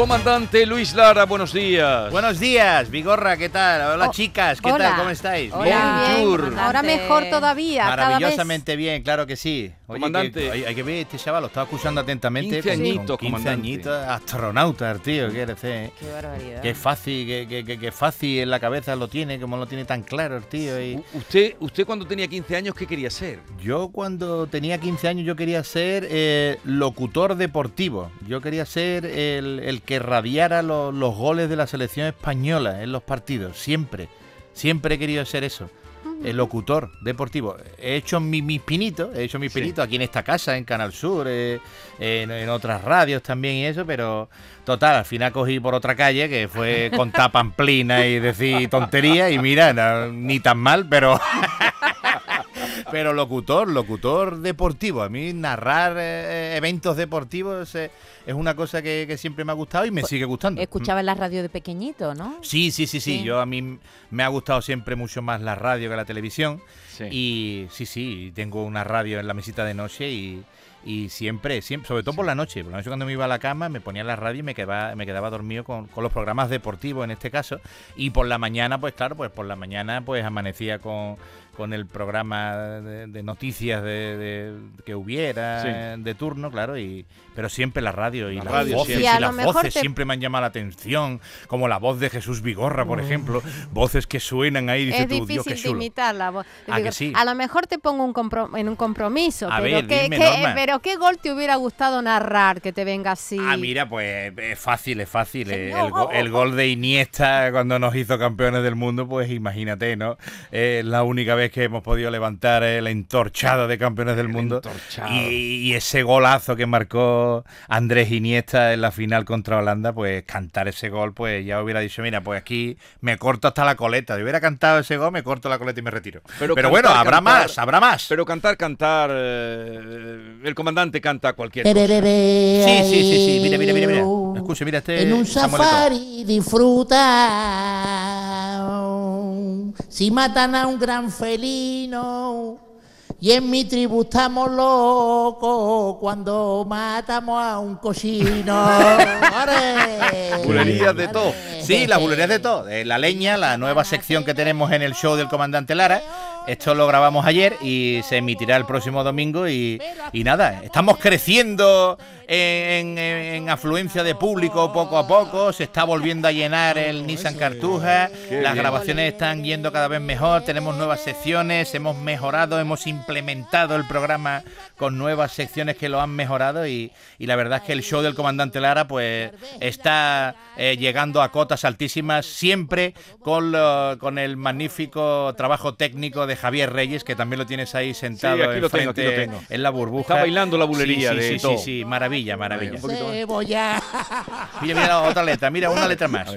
Comandante Luis Lara, buenos días. Buenos días, Vigorra, ¿qué tal? Hola Oh, chicas, ¿qué hola. tal? ¿Cómo estáis? Hola, bien. Ahora mejor todavía. cada vez- Maravillosamente bien, claro que sí. Oye, Comandante. que- hay, hay que ver, este chaval lo estaba escuchando atentamente. 15 con- con añitos, 15 comandante. añitos, astronauta, el tío, quiere ser. Qué barbaridad. Qué fácil, que, que, que- que fácil en la cabeza lo tiene, como lo tiene tan claro el tío. Y Usted, usted cuando tenía 15 años, ¿qué quería ser? yo cuando tenía 15 años yo quería ser eh, locutor deportivo. Yo quería ser el, el que radiara lo- los goles de la selección española en los partidos, siempre. Siempre he querido ser eso. El locutor deportivo. He hecho mi- mis pinitos, he hecho mis Sí. pinitos aquí en esta casa, en Canal Sur, eh, en, en otras radios también y eso, pero total, al final cogí por otra calle que fue contar pamplina y decir tonterías y mira, no, ni tan mal, pero... Pero locutor, locutor deportivo. A mí narrar eh, eventos deportivos eh, es una cosa que, que siempre me ha gustado y me sigue gustando. Escuchaba en la radio de pequeñito, ¿no? Sí, sí, sí, sí. Sí. Yo a mí me ha gustado siempre mucho más la radio que la televisión. Sí. Y sí, sí, tengo una radio en la mesita de noche y, y siempre, siempre, sobre todo por la noche. Por la noche cuando me iba a la cama me ponía la radio y me quedaba, me quedaba dormido con, con los programas deportivos en este caso. Y por la mañana, pues claro, pues por la mañana pues amanecía con, con el programa de, de noticias de, de- que hubiera Sí. eh, de turno, claro, y pero siempre la radio y La las radio voces, siempre. Y a y lo las mejor voces te- siempre me han llamado la atención, como la voz de Jesús Vigorra, por ejemplo, voces que suenan ahí, dice es tú, Dios, qué difícil de chulo. imitar la voz. ¿A que Digo, sí? A lo mejor te pongo un compro- en un compromiso, A pero, ver, ¿qué, dime, qué- Norma. pero ¿qué gol te hubiera gustado narrar que te venga así? Ah, mira, pues es fácil, es fácil. eh. El, go- el gol de Iniesta cuando nos hizo campeones del mundo, pues imagínate, ¿no? Es la única vez que hemos podido levantar el entorchado de campeones del mundo. entorchado. Y, y ese golazo que marcó Andrés Iniesta en la final contra Holanda, pues cantar ese gol, pues ya hubiera dicho, mira, pues aquí me corto hasta la coleta. Si hubiera cantado ese gol, me corto la coleta y me retiro. Pero Pero, cantar, bueno, habrá cantar- más, habrá más. Pero cantar, cantar. eh, el comandante canta cualquier cosa. Sí, sí, sí, sí. Mira, mira, mira, mira. Escucha, mira este. En un safari disfruta. Si matan a un gran felino. Y en mi tribu estamos locos cuando matamos a un cochino. ¡Ore! Bulerías de todo. Sí, las bulerías de todo. Eh, la leña, la nueva sección que tenemos en el show del comandante Lara. Esto lo grabamos ayer y se emitirá el próximo domingo. Y, y nada, estamos creciendo en, en- en afluencia de público poco a poco. Se está volviendo a llenar el Nissan Cartuja. Las grabaciones están yendo cada vez mejor. Tenemos nuevas secciones. Hemos mejorado, hemos implementado el programa con nuevas secciones que lo han mejorado. Y, y la verdad es que el show del comandante Lara, pues está eh, llegando a cotas altísimas, siempre con, lo- con el magnífico trabajo técnico de Javier Reyes, que también lo tienes ahí sentado Sí, aquí lo tengo, aquí lo enfrente tengo. en la burbuja. Está bailando la bulería Sí, sí, de sí, sí, todo. sí, maravilla, maravilla. Más. Cebolla. Mira, mira la otra letra, mira una letra más.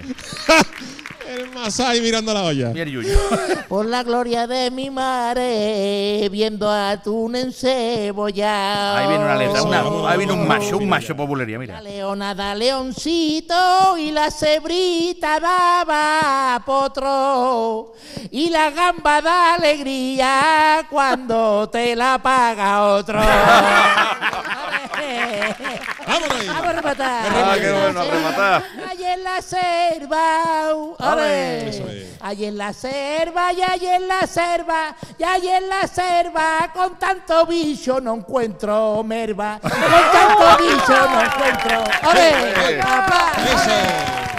El Masai mirando la olla. Mira el yuyo. Por la gloria de mi madre, viendo atún en cebolla. Ahí viene una letra, una- ahí viene un macho, un macho por bulería, La mira. leona da leoncito y la cebrita daba potro y la gamba da alegría cuando te la paga otro. ¡Vámonos ahí! Vamos a rematar. Ah, qué bueno, a rematar. Allí en la selva, ole. Eso es. Allí en la selva, y allí en la selva, y allí en la selva, con tanto bicho no encuentro merva. Con tanto bicho no encuentro. ¡Ole! papá.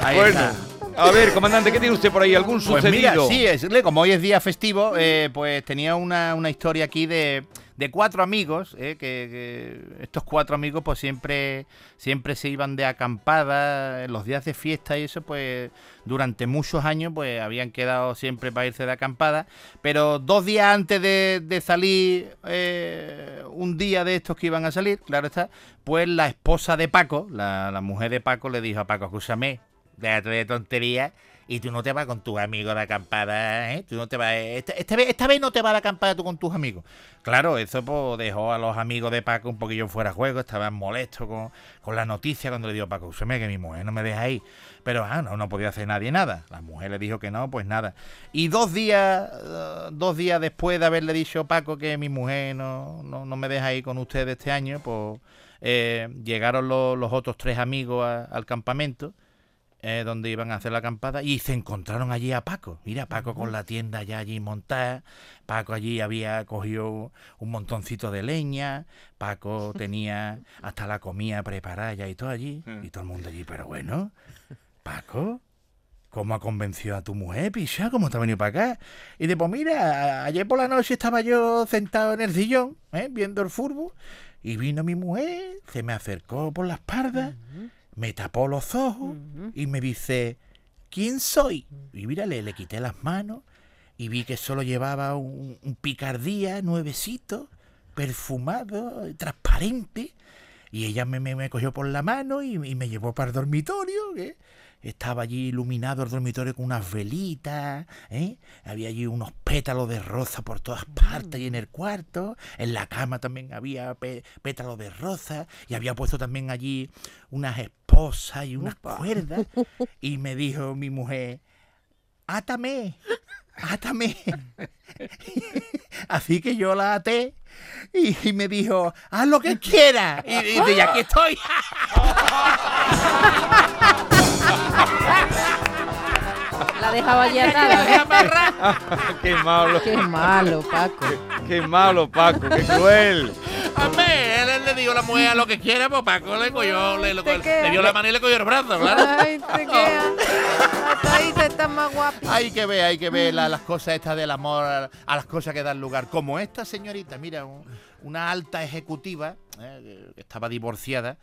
Ahí Bueno, está. a ver, comandante, ¿qué tiene usted por ahí? ¿Algún Pues mira, sucedido? sí, es, como hoy es día festivo, eh, pues tenía una, una historia aquí de, de cuatro amigos, eh, que, estos cuatro amigos pues siempre, siempre se iban de acampada en los días de fiesta y eso, pues durante muchos años pues habían quedado siempre para irse de acampada, pero dos días antes de, de salir, eh, un día de estos que iban a salir, claro está, pues la esposa de Paco, la, la mujer de Paco le dijo a Paco, escúchame, déjate de tonterías Y tú no te vas con tus amigos de acampada, ¿eh? Tú no te vas... Esta, esta vez, esta vez no te vas de acampada tú con tus amigos. Claro, eso pues dejó a los amigos de Paco un poquillo fuera de juego, estaban molestos con, con la noticia cuando le dijo Paco, usted que mi mujer no me deja ahí. Pero ah, no, no podía hacer nadie nada. La mujer le dijo que no, pues nada. Y dos días, eh, dos días después de haberle dicho Paco que mi mujer no, no, no me deja ir con ustedes este año, pues eh, llegaron los, los otros tres amigos a- al campamento. Eh, donde iban a hacer la acampada y se encontraron allí a Paco. Mira, Paco con la tienda ya allí montada. Paco allí había cogido un montoncito de leña. Paco tenía hasta la comida preparada ya y todo allí. Y todo el mundo allí, pero bueno, Paco, ¿cómo ha convencido a tu mujer, picha? ¿Cómo te ha venido para acá? Y de pues mira, ayer por la noche estaba yo sentado en el sillón, ¿eh? viendo el fútbol, y vino mi mujer, se me acercó por la espalda, me tapó los ojos y me dice, ¿quién soy? Y mira, le, le quité las manos y vi que solo llevaba un, un picardía nuevecito, perfumado, transparente. Y ella me, me, me cogió por la mano y, y me llevó para el dormitorio. ¿eh? Estaba allí iluminado el dormitorio con unas velitas. ¿eh? Había allí unos pétalos de rosa por todas partes y en el cuarto. En la cama también había pétalos de rosa. Y había puesto también allí unas esposas y unas cuerdas. Y me dijo mi mujer, átame, átame. Así que yo la até y, y me dijo, haz lo que quieras. Y, y de aquí estoy. La dejaba allí atada. qué malo, Qué malo, Paco. qué malo, Paco, qué cruel. Hombre, él, él le dijo a la mujer haz lo que quiera, pues Paco le cogió, le, le- le dio la mano y le cogió el brazo, claro. Ay, te queda. Hasta ahí te estás más guapi. Hay que ver, hay que ver la- las cosas estas del amor, a, a las cosas que dan lugar. Como esta señorita, mira, un- una alta ejecutiva eh, que estaba divorciada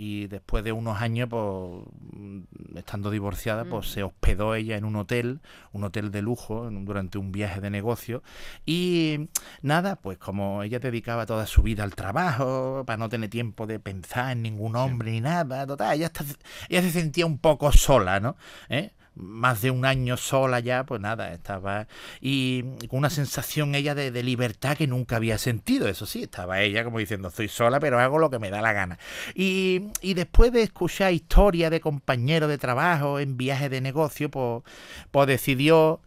y después de unos años, pues, mm, estando divorciada, pues se hospedó ella en un hotel, un hotel de lujo, en durante un viaje de negocio. Y nada, pues como ella dedicaba toda su vida al trabajo, para no tener tiempo de pensar en ningún hombre ni nada, total, ella, está- ella se sentía un poco sola, ¿no? ¿Eh? Más de un año sola ya, pues nada, estaba y con una sensación ella de, libertad que nunca había sentido, eso sí, estaba ella como diciendo, estoy sola, pero hago lo que me da la gana. Y, y después de escuchar historias de compañeros de trabajo en viajes de negocio, pues, pues decidió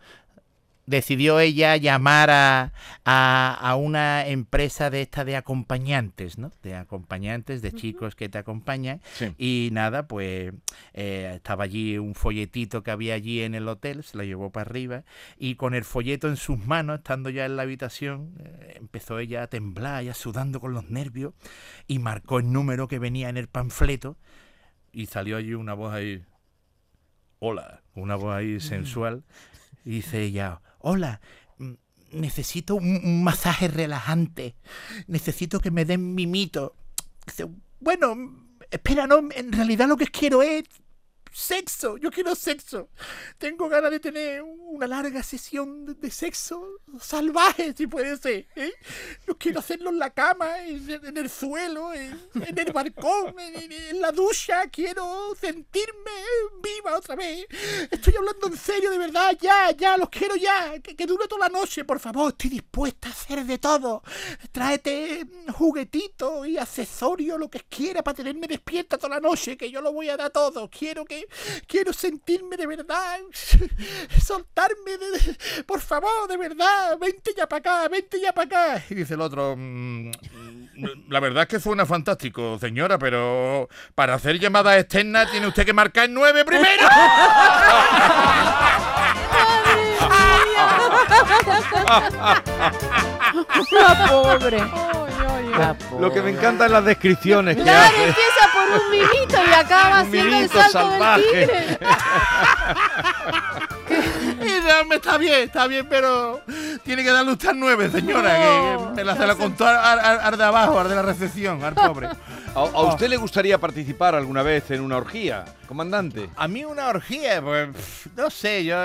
decidió ella llamar a, a, a una empresa de esta de acompañantes, ¿no? De acompañantes, de chicos que te acompañan. Sí. Y nada, pues eh, estaba allí un folletito que había allí en el hotel, se lo llevó para arriba y con el folleto en sus manos, estando ya en la habitación, eh, empezó ella a temblar, ya sudando con los nervios y marcó el número que venía en el panfleto y salió allí una voz ahí, hola, una voz ahí sensual y dice ella, hola. mm, Necesito un, masaje relajante. Necesito que me den mimito. Dice, bueno, espera, no, en realidad lo que quiero es sexo. Yo quiero sexo. Tengo ganas de tener una larga sesión de, sexo salvaje, si puede ser. ¿eh? Yo quiero hacerlo en la cama, en, en el suelo, en, en el balcón, en, en- en la ducha. Quiero sentirme viva otra vez. Estoy hablando en serio, de verdad. Ya, ya, los quiero ya. Que, que dure toda la noche, por favor. Estoy dispuesta a hacer de todo. Tráete juguetitos y accesorios, lo que quiera, para tenerme despierta toda la noche, que yo lo voy a dar todo. Quiero que, quiero sentirme de verdad, soltarme, de- por favor, de verdad. Vente ya para acá, vente ya para acá. Y dice el otro, "Mm, la verdad es que suena fantástico, señora, pero para hacer llamadas externas tiene usted que marcar nueve primero. La pobre. La Lo que me encantan las descripciones que Claro, hace. Un mimito y acaba haciendo el salto salvaje. del tigre. "Hombre, está bien, está bien, pero tiene que darle usted nueve, señora. que- que No, me la, se la contó al, al- al de abajo, al de la recepción, al pobre. ¿A, a usted le gustaría participar alguna vez en una orgía, comandante? A mí una orgía, pues no sé, yo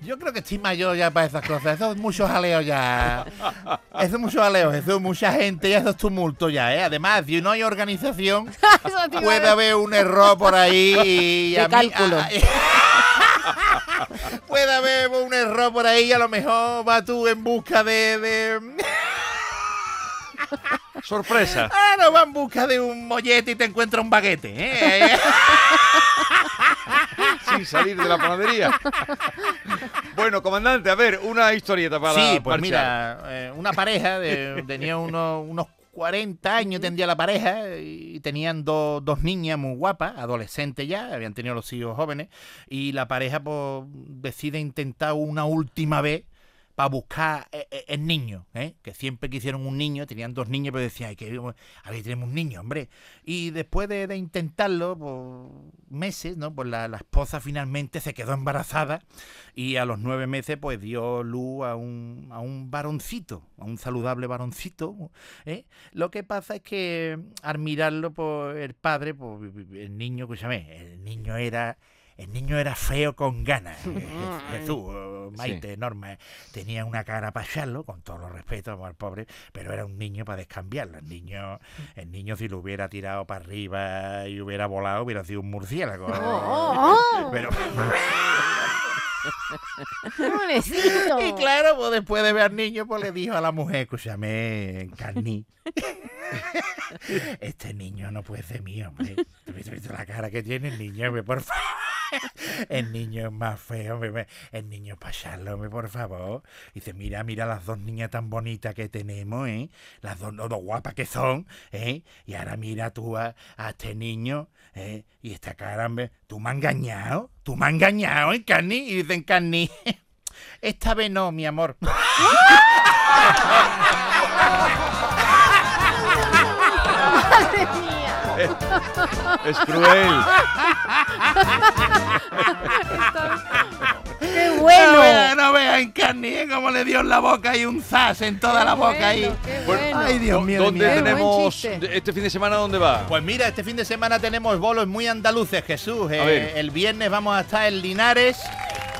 Yo creo que estoy mayor ya para esas cosas. Eso es mucho jaleo ya. Eso es mucho jaleo, eso es mucha gente y eso es tumulto ya, ¿eh? Además, si no hay organización, puede haber un error por ahí y De a mí- cálculo. a- puede haber un error por ahí y a lo mejor vas tú en busca de... de... Sorpresa. Ah, no, va en busca de un mollete y te encuentra un baguete, ¿eh? Sin salir de la panadería. Bueno, comandante, a ver, una historieta para Sí, pues marchar. mira, eh, una pareja, de- tenía unos, unos 40 años tendría la pareja y tenían dos dos niñas muy guapas, adolescentes ya, habían tenido los hijos jóvenes, y la pareja pues decide intentar una última vez para buscar eh, eh, el niño, ¿eh? que siempre quisieron un niño, tenían dos niños, pero decían, ay, que a ver, tenemos un niño, hombre. Y después de, intentarlo, por meses, ¿no? Pues la, la esposa finalmente se quedó embarazada y a los nueve meses pues dio luz a un, a un varoncito, a un saludable varoncito. Lo que pasa es que al mirarlo por el padre, pues el niño, escúchame, el niño era... El niño era feo con ganas. Jesús, eh, Maite, Norma, tenía una cara para echarlo, con todos los respetos al pobre, pero era un niño para descambiarlo. El niño, el niño si lo hubiera tirado para arriba y hubiera volado, hubiera sido un murciélago. Oh, Pero, ¡Qué bonecito! y claro, pues después de ver al niño, pues le dijo a la mujer, escúchame, Encarní. Este niño no puede ser mío, hombre. ¿Tú has visto- visto la cara que tiene el niño, hombre, por favor? El niño es más feo. El niño hombre, por favor. Dice, mira, mira las dos niñas tan bonitas que tenemos, ¿eh? Las dos, dos guapas que son, ¿eh? Y ahora mira tú a, a este niño, ¿eh? Y esta cara, tú me has engañado, tú me has engañado, ¿eh, Carni? Y dicen, Carni, esta vez no, mi amor. ¡Madre mía! Es cruel. ¡Qué No bueno! no veas en Carni, ¿eh? Cómo le dio en la boca y un zas en toda la boca ahí. Qué Bueno, bueno. Ay, Dios mío. de ¿Dónde tenemos este fin de semana? ¿Dónde va? Pues mira, este fin de semana tenemos bolos muy andaluces, Jesús. Eh, el viernes vamos a estar en Linares.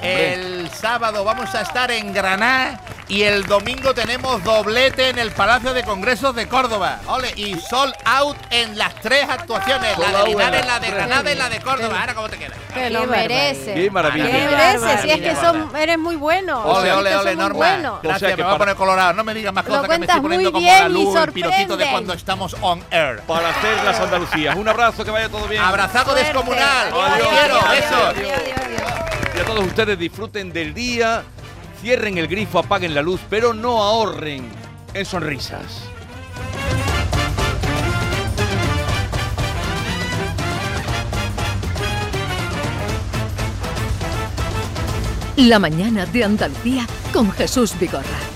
El sábado vamos a estar en Granada. Y el domingo tenemos doblete en el Palacio de Congresos de Córdoba. Ole, y sold out en las tres actuaciones. La de en Linares, la de. Granada y la de Córdoba. Ahora, ¿cómo te queda? Que lo merece. Qué maravilla. ¿Qué Qué merece? Si es que son, eres muy bueno. Ole, ole, ole, Norma. buenos. Gracias, O sea que me voy a poner colorado. No me digas más cosas que me estoy poniendo como la luz, el pirotito de cuando estamos on air. Para hacer las Andalucías. Un abrazo, que vaya todo bien. Abrazaco Suerte. descomunal. Adiós, quiero, adiós, besos. adiós. Adiós, adiós, adiós. Y a todos ustedes disfruten del día, cierren el grifo, apaguen la luz, pero no ahorren en sonrisas. La mañana de Andalucía con Jesús Vigorra.